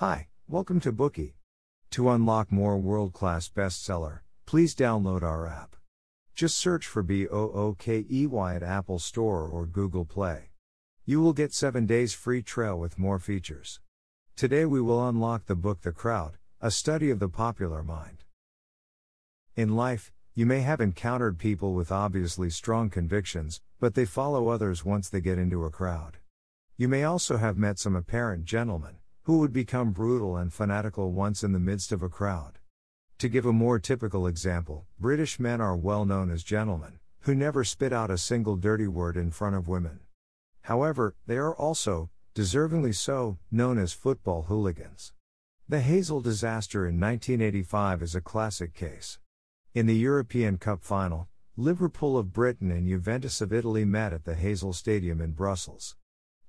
Hi, welcome to Bookey. To unlock more world class bestseller, please download our app. Just search for B O O K E Y at Apple Store or Google Play. You will get 7 days free trial with more features. Today we will unlock the book The Crowd, a study of the popular mind. In life, you may have encountered people with obviously strong convictions, but they follow others once they get into a crowd. You may also have met some apparent gentlemen, who would become brutal and fanatical once in the midst of a crowd. To give a more typical example, British men are well known as gentlemen, who never spit out a single dirty word in front of women. However, they are also, deservingly so, known as football hooligans. The Heysel disaster in 1985 is a classic case. In the European Cup final, Liverpool of Britain and Juventus of Italy met at the Heysel Stadium in Brussels.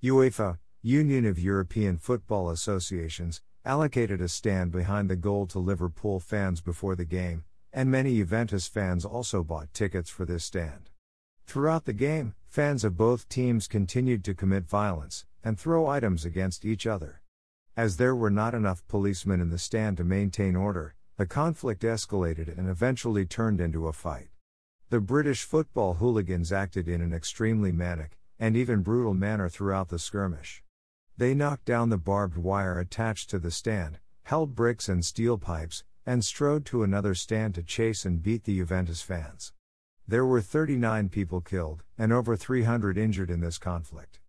UEFA, Union of European Football Associations, allocated a stand behind the goal to Liverpool fans before the game, and many Juventus fans also bought tickets for this stand. Throughout the game, fans of both teams continued to commit violence and throw items against each other. As there were not enough policemen in the stand to maintain order, the conflict escalated and eventually turned into a fight. The British football hooligans acted in an extremely manic and even brutal manner throughout the skirmish. They knocked down the barbed wire attached to the stand, held bricks and steel pipes, and strode to another stand to chase and beat the Juventus fans. There were 39 people killed, and over 300 injured in this conflict.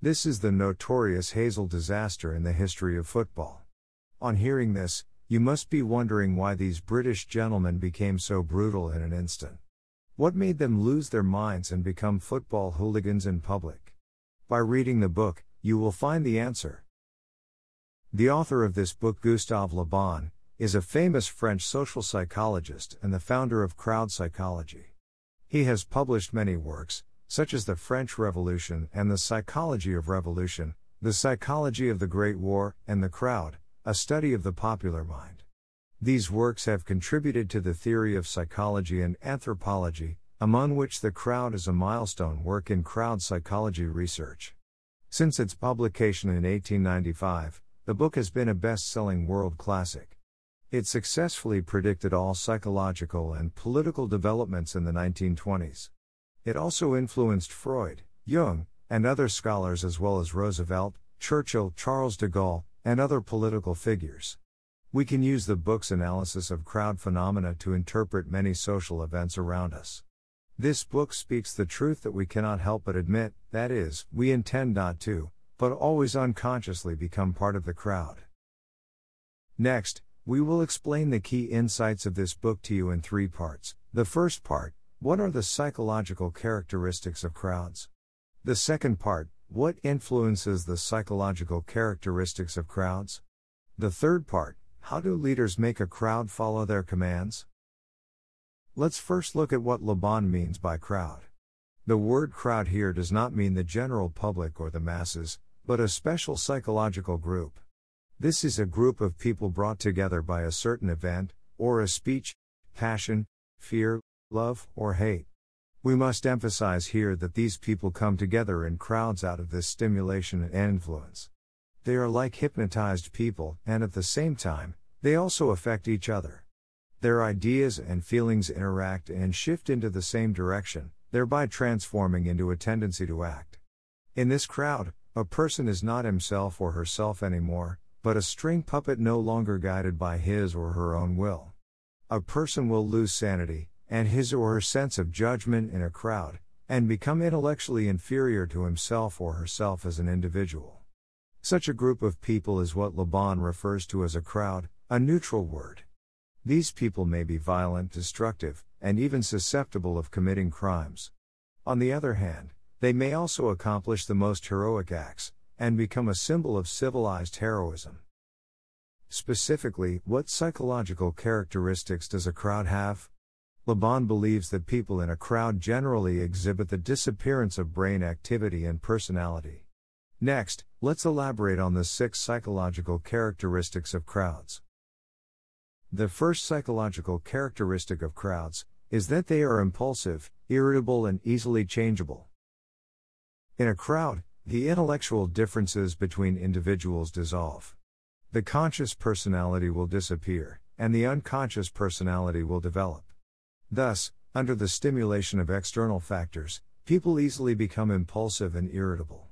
This is the notorious Heysel disaster in the history of football. On hearing this, you must be wondering why these British gentlemen became so brutal in an instant. What made them lose their minds and become football hooligans in public? By reading the book, you will find the answer. The author of this book, Gustave Le Bon, is a famous French social psychologist and the founder of crowd psychology. He has published many works, such as The French Revolution and The Psychology of Revolution, The Psychology of the Great War, and The Crowd, a study of the popular mind. These works have contributed to the theory of psychology and anthropology, among which The Crowd is a milestone work in crowd psychology research. Since its publication in 1895, the book has been a best selling world classic. It successfully predicted all psychological and political developments in the 1920s. It also influenced Freud, Jung, and other scholars as well as Roosevelt, Churchill, Charles de Gaulle, and other political figures. We can use the book's analysis of crowd phenomena to interpret many social events around us. This book speaks the truth that we cannot help but admit, that is, we intend not to, but always unconsciously become part of the crowd. Next, we will explain the key insights of this book to you in three parts. The first part, what are the psychological characteristics of crowds? The second part, what influences the psychological characteristics of crowds? The third part, how do leaders make a crowd follow their commands? Let's first look at what Le Bon means by crowd. The word crowd here does not mean the general public or the masses, but a special psychological group. This is a group of people brought together by a certain event, or a speech, passion, fear, love, or hate. We must emphasize here that these people come together in crowds out of this stimulation and influence. They are like hypnotized people, and at the same time, they also affect each other. Their ideas and feelings interact and shift into the same direction, thereby transforming into a tendency to act. In this crowd, a person is not himself or herself anymore, but a string puppet no longer guided by his or her own will. A person will lose sanity, and his or her sense of judgment in a crowd, and become intellectually inferior to himself or herself as an individual. Such a group of people is what Le Bon refers to as a crowd, a neutral word. These people may be violent, destructive, and even susceptible of committing crimes. On the other hand, they may also accomplish the most heroic acts, and become a symbol of civilized heroism. Specifically, what psychological characteristics does a crowd have? Le Bon believes that people in a crowd generally exhibit the disappearance of brain activity and personality. Next, let's elaborate on the six psychological characteristics of crowds. The first psychological characteristic of crowds is that they are impulsive, irritable, and easily changeable. In a crowd, the intellectual differences between individuals dissolve. The conscious personality will disappear, and the unconscious personality will develop. Thus, under the stimulation of external factors, people easily become impulsive and irritable.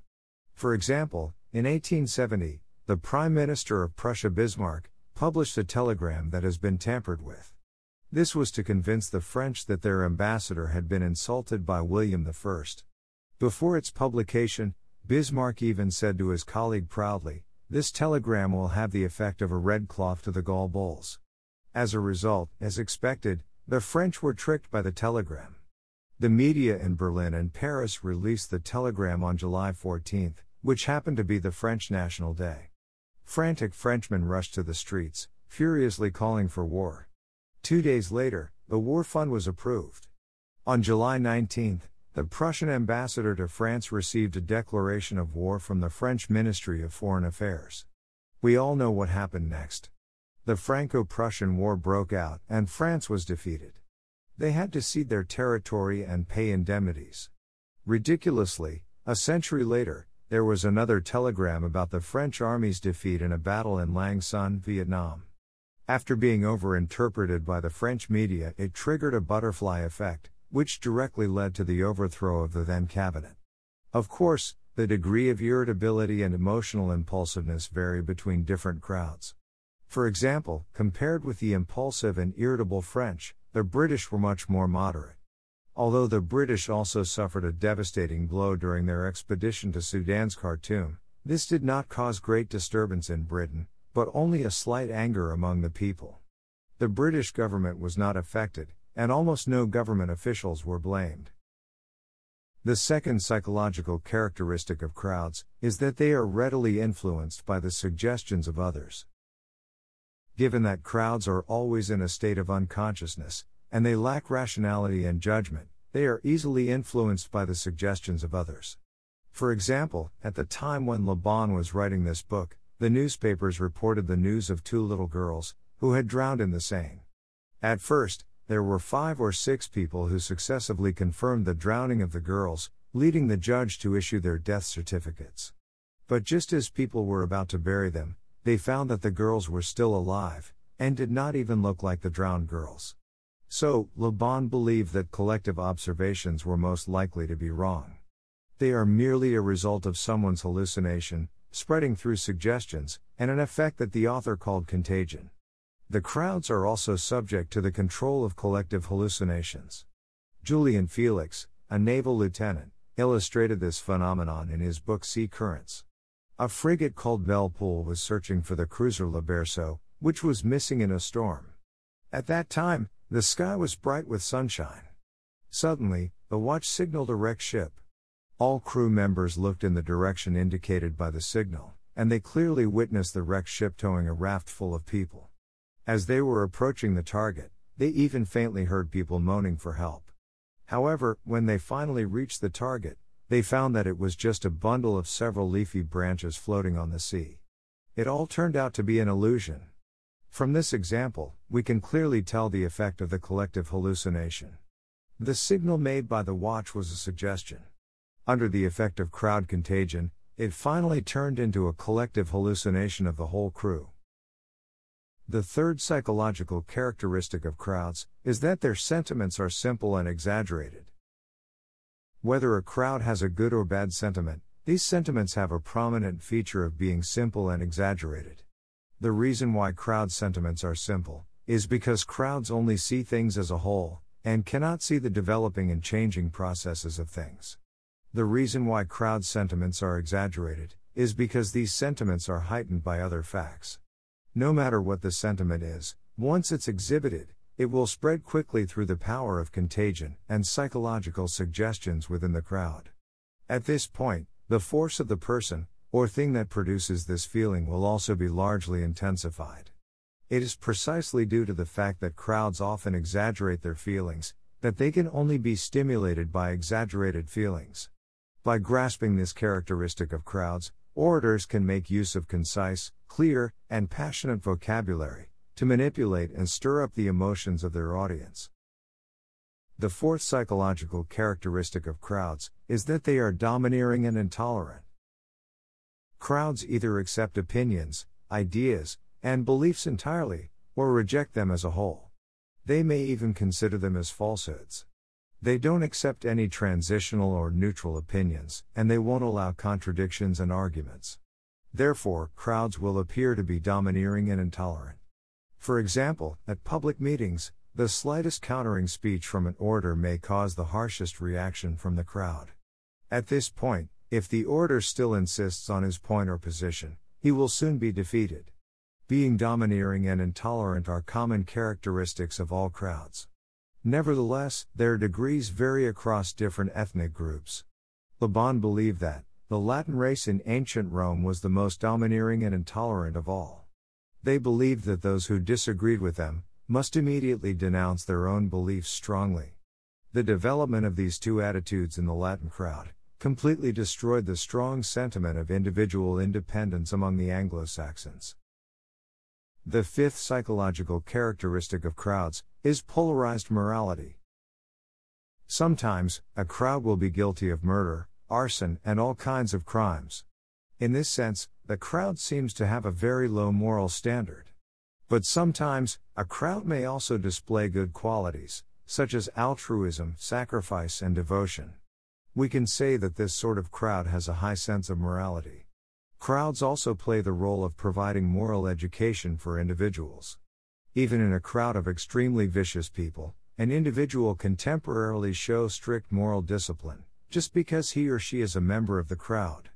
For example, in 1870, the Prime Minister of Prussia Bismarck published a telegram that has been tampered with. This was to convince the French that their ambassador had been insulted by William I. Before its publication, Bismarck even said to his colleague proudly, This telegram will have the effect of a red cloth to the gall bulls. As a result, as expected, the French were tricked by the telegram. The media in Berlin and Paris released the telegram on July 14, which happened to be the French National Day. Frantic Frenchmen rushed to the streets, furiously calling for war. Two days later, the war fund was approved. On July 19, the Prussian ambassador to France received a declaration of war from the French Ministry of Foreign Affairs. We all know what happened next. The Franco Prussian War broke out, and France was defeated. They had to cede their territory and pay indemnities. Ridiculously, a century later, there was another telegram about the French army's defeat in a battle in Lang Son, Vietnam. After being overinterpreted by the French media, it triggered a butterfly effect, which directly led to the overthrow of the then cabinet. Of course, the degree of irritability and emotional impulsiveness vary between different crowds. For example, compared with the impulsive and irritable French, the British were much more moderate. Although the British also suffered a devastating blow during their expedition to Sudan's Khartoum, this did not cause great disturbance in Britain, but only a slight anger among the people. The British government was not affected, and almost no government officials were blamed. The second psychological characteristic of crowds is that they are readily influenced by the suggestions of others. Given that crowds are always in a state of unconsciousness, and they lack rationality and judgment, they are easily influenced by the suggestions of others. For example, at the time when Le Bon was writing this book, the newspapers reported the news of two little girls, who had drowned in the Seine. At first, there were five or six people who successively confirmed the drowning of the girls, leading the judge to issue their death certificates. But just as people were about to bury them, they found that the girls were still alive, and did not even look like the drowned girls. So, Le Bon believed that collective observations were most likely to be wrong. They are merely a result of someone's hallucination, spreading through suggestions, and an effect that the author called contagion. The crowds are also subject to the control of collective hallucinations. Julien Felix, a naval lieutenant, illustrated this phenomenon in his book Sea Currents. A frigate called Belle Poule was searching for the cruiser Le Berceau, which was missing in a storm. At that time, the sky was bright with sunshine. Suddenly, the watch signaled a wrecked ship. All crew members looked in the direction indicated by the signal, and they clearly witnessed the wrecked ship towing a raft full of people. As they were approaching the target, they even faintly heard people moaning for help. However, when they finally reached the target, they found that it was just a bundle of several leafy branches floating on the sea. It all turned out to be an illusion. From this example, we can clearly tell the effect of the collective hallucination. The signal made by the watch was a suggestion. Under the effect of crowd contagion, it finally turned into a collective hallucination of the whole crew. The third psychological characteristic of crowds is that their sentiments are simple and exaggerated. Whether a crowd has a good or bad sentiment, these sentiments have a prominent feature of being simple and exaggerated. The reason why crowd sentiments are simple is because crowds only see things as a whole and cannot see the developing and changing processes of things. The reason why crowd sentiments are exaggerated is because these sentiments are heightened by other facts. No matter what the sentiment is, once it's exhibited, it will spread quickly through the power of contagion and psychological suggestions within the crowd. At this point, the force of the person, or thing that produces this feeling will also be largely intensified. It is precisely due to the fact that crowds often exaggerate their feelings, that they can only be stimulated by exaggerated feelings. By grasping this characteristic of crowds, orators can make use of concise, clear, and passionate vocabulary, to manipulate and stir up the emotions of their audience. The fourth psychological characteristic of crowds is that they are domineering and intolerant. Crowds either accept opinions, ideas, and beliefs entirely, or reject them as a whole. They may even consider them as falsehoods. They don't accept any transitional or neutral opinions, and they won't allow contradictions and arguments. Therefore, crowds will appear to be domineering and intolerant. For example, at public meetings, the slightest countering speech from an orator may cause the harshest reaction from the crowd. At this point, if the orator still insists on his point or position, he will soon be defeated. Being domineering and intolerant are common characteristics of all crowds. Nevertheless, their degrees vary across different ethnic groups. Le Bon believed that the Latin race in ancient Rome was the most domineering and intolerant of all. They believed that those who disagreed with them must immediately denounce their own beliefs strongly. The development of these two attitudes in the Latin crowd completely destroyed the strong sentiment of individual independence among the Anglo Saxons. The fifth psychological characteristic of crowds is polarized morality. Sometimes, a crowd will be guilty of murder, arson, and all kinds of crimes. In this sense, the crowd seems to have a very low moral standard. But sometimes, a crowd may also display good qualities, such as altruism, sacrifice, and devotion. We can say that this sort of crowd has a high sense of morality. Crowds also play the role of providing moral education for individuals. Even in a crowd of extremely vicious people, an individual can temporarily show strict moral discipline, just because he or she is a member of the crowd.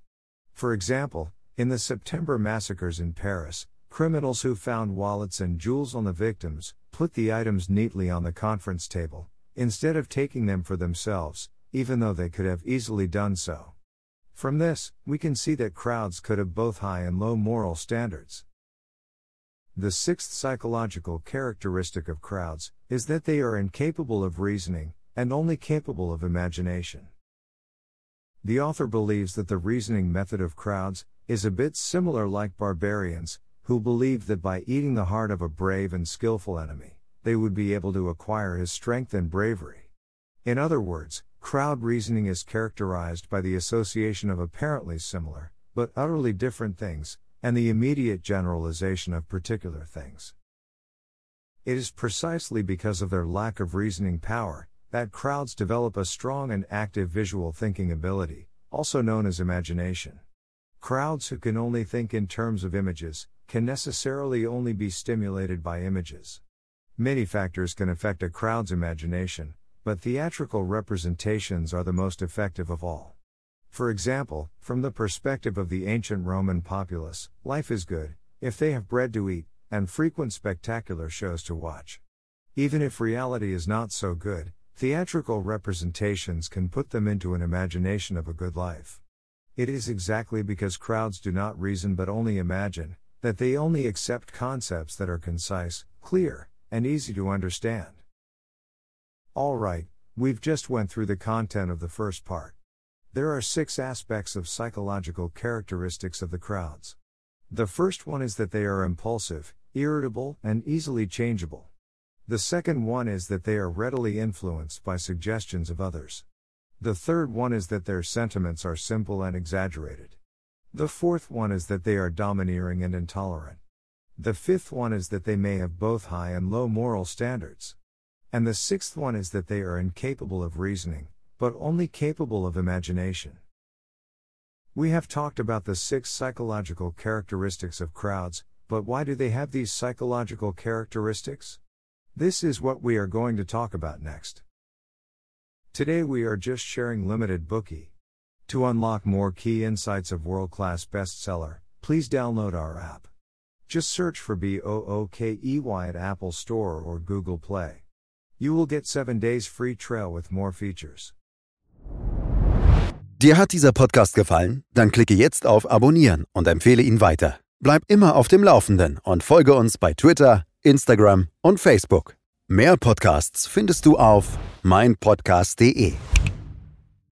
For example, in the September massacres in Paris, criminals who found wallets and jewels on the victims put the items neatly on the conference table, instead of taking them for themselves, even though they could have easily done so. From this, we can see that crowds could have both high and low moral standards. The sixth psychological characteristic of crowds is that they are incapable of reasoning and only capable of imagination. The author believes that the reasoning method of crowds is a bit similar like barbarians, who believed that by eating the heart of a brave and skillful enemy, they would be able to acquire his strength and bravery. In other words, Crowd reasoning is characterized by the association of apparently similar, but utterly different things, and the immediate generalization of particular things. It is precisely because of their lack of reasoning power that crowds develop a strong and active visual thinking ability, also known as imagination. Crowds who can only think in terms of images can necessarily only be stimulated by images. Many factors can affect a crowd's imagination, but theatrical representations are the most effective of all. For example, from the perspective of the ancient Roman populace, life is good, if they have bread to eat, and frequent spectacular shows to watch. Even if reality is not so good, theatrical representations can put them into an imagination of a good life. It is exactly because crowds do not reason but only imagine, that they only accept concepts that are concise, clear, and easy to understand. Alright, we've just went through the content of the first part. There are six aspects of psychological characteristics of the crowds. The first one is that they are impulsive, irritable, and easily changeable. The second one is that they are readily influenced by suggestions of others. The third one is that their sentiments are simple and exaggerated. The fourth one is that they are domineering and intolerant. The fifth one is that they may have both high and low moral standards. And the sixth one is that they are incapable of reasoning, but only capable of imagination. We have talked about the six psychological characteristics of crowds, but why do they have these psychological characteristics? This is what we are going to talk about next. Today we are just sharing limited Bookey. To unlock more key insights of world class bestseller, please download our app. Just search for B O O K E Y at Apple Store or Google Play. You will get 7 days free trial with more features. Dir hat dieser Podcast gefallen? Dann klicke jetzt auf Abonnieren und empfehle ihn weiter. Bleib immer auf dem Laufenden und folge uns bei Twitter, Instagram und Facebook. Mehr Podcasts findest du auf meinpodcast.de.